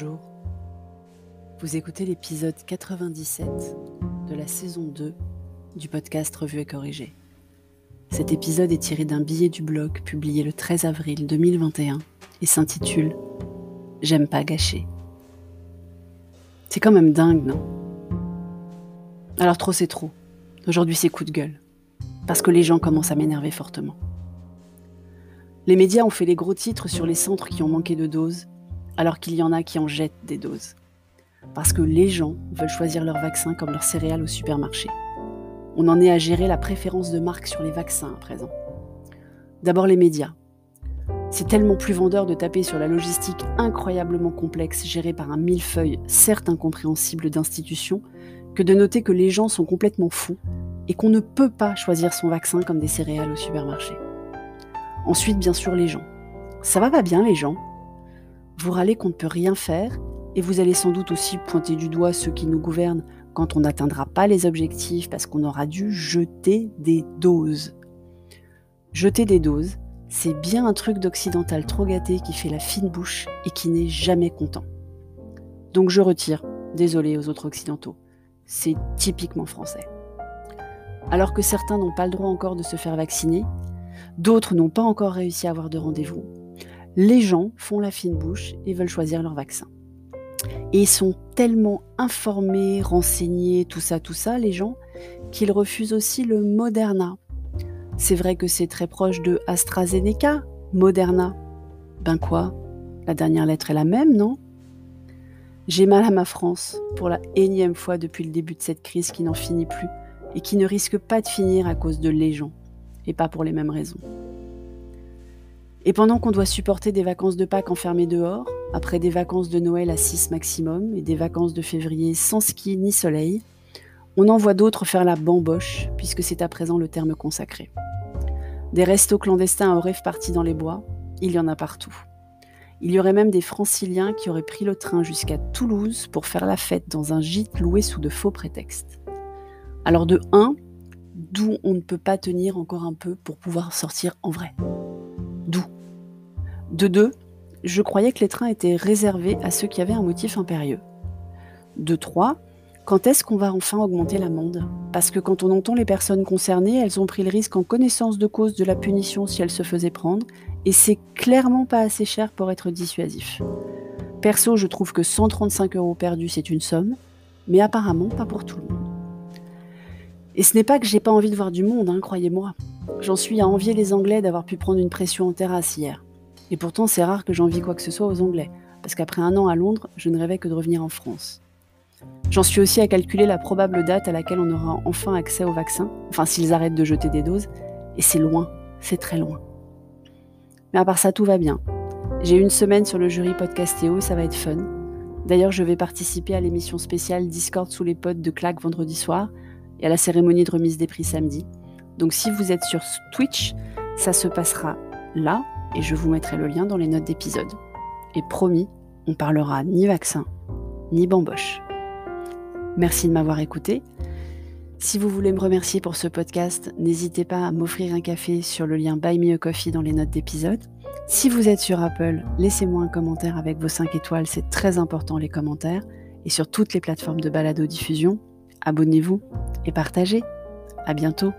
Bonjour. Vous écoutez l'épisode 97 de la saison 2 du podcast Revue et Corrigé. Cet épisode est tiré d'un billet du blog publié le 13 avril 2021 et s'intitule J'aime pas gâcher. C'est quand même dingue, non? Alors trop c'est trop. Aujourd'hui c'est coup de gueule. Parce que les gens commencent à m'énerver fortement. Les médias ont fait les gros titres sur les centres qui ont manqué de doses alors qu'il y en a qui en jettent des doses. Parce que les gens veulent choisir leur vaccin comme leur céréales au supermarché. On en est à gérer la préférence de marque sur les vaccins à présent. D'abord les médias. C'est tellement plus vendeur de taper sur la logistique incroyablement complexe gérée par un millefeuille certes incompréhensible d'institutions que de noter que les gens sont complètement fous et qu'on ne peut pas choisir son vaccin comme des céréales au supermarché. Ensuite, bien sûr, les gens. Ça va pas bien, les gens vous râlez qu'on ne peut rien faire et vous allez sans doute aussi pointer du doigt ceux qui nous gouvernent quand on n'atteindra pas les objectifs parce qu'on aura dû jeter des doses. Jeter des doses, c'est bien un truc d'occidental trop gâté qui fait la fine bouche et qui n'est jamais content. Donc je retire, désolé aux autres occidentaux, c'est typiquement français. Alors que certains n'ont pas le droit encore de se faire vacciner, d'autres n'ont pas encore réussi à avoir de rendez-vous, les gens font la fine bouche et veulent choisir leur vaccin. Et ils sont tellement informés, renseignés, tout ça, tout ça, les gens, qu'ils refusent aussi le Moderna. C'est vrai que c'est très proche de AstraZeneca, Moderna. Ben quoi? La dernière lettre est la même, non? J'ai mal à ma France pour la énième fois depuis le début de cette crise qui n'en finit plus et qui ne risque pas de finir à cause de les gens, et pas pour les mêmes raisons. Et pendant qu'on doit supporter des vacances de Pâques enfermées dehors, après des vacances de Noël à 6 maximum et des vacances de février sans ski ni soleil, on en voit d'autres faire la bamboche, puisque c'est à présent le terme consacré. Des restos clandestins auraient partis dans les bois, il y en a partout. Il y aurait même des franciliens qui auraient pris le train jusqu'à Toulouse pour faire la fête dans un gîte loué sous de faux prétextes. Alors de 1, d'où on ne peut pas tenir encore un peu pour pouvoir sortir en vrai? De deux, je croyais que les trains étaient réservés à ceux qui avaient un motif impérieux. De trois, quand est-ce qu'on va enfin augmenter l'amende? Parce que quand on entend les personnes concernées, elles ont pris le risque en connaissance de cause de la punition si elles se faisaient prendre, et c'est clairement pas assez cher pour être dissuasif. Perso, je trouve que 135 euros perdus, c'est une somme, mais apparemment pas pour tout le monde. Et ce n'est pas que j'ai pas envie de voir du monde, hein, croyez-moi. J'en suis à envier les Anglais d'avoir pu prendre une pression en terrasse hier. Et pourtant, c'est rare que j'envie quoi que ce soit aux Anglais, parce qu'après un an à Londres, je ne rêvais que de revenir en France. J'en suis aussi à calculer la probable date à laquelle on aura enfin accès au vaccin, enfin s'ils arrêtent de jeter des doses, et c'est loin, c'est très loin. Mais à part ça, tout va bien. J'ai une semaine sur le jury Podcastéo ça va être fun. D'ailleurs, je vais participer à l'émission spéciale Discord sous les potes de Claque vendredi soir et à la cérémonie de remise des prix samedi. Donc si vous êtes sur Twitch, ça se passera là et je vous mettrai le lien dans les notes d'épisode. Et promis, on parlera ni vaccin, ni bamboche. Merci de m'avoir écouté. Si vous voulez me remercier pour ce podcast, n'hésitez pas à m'offrir un café sur le lien Buy Me a Coffee dans les notes d'épisode. Si vous êtes sur Apple, laissez-moi un commentaire avec vos 5 étoiles, c'est très important les commentaires. Et sur toutes les plateformes de balado-diffusion, abonnez-vous et partagez. À bientôt!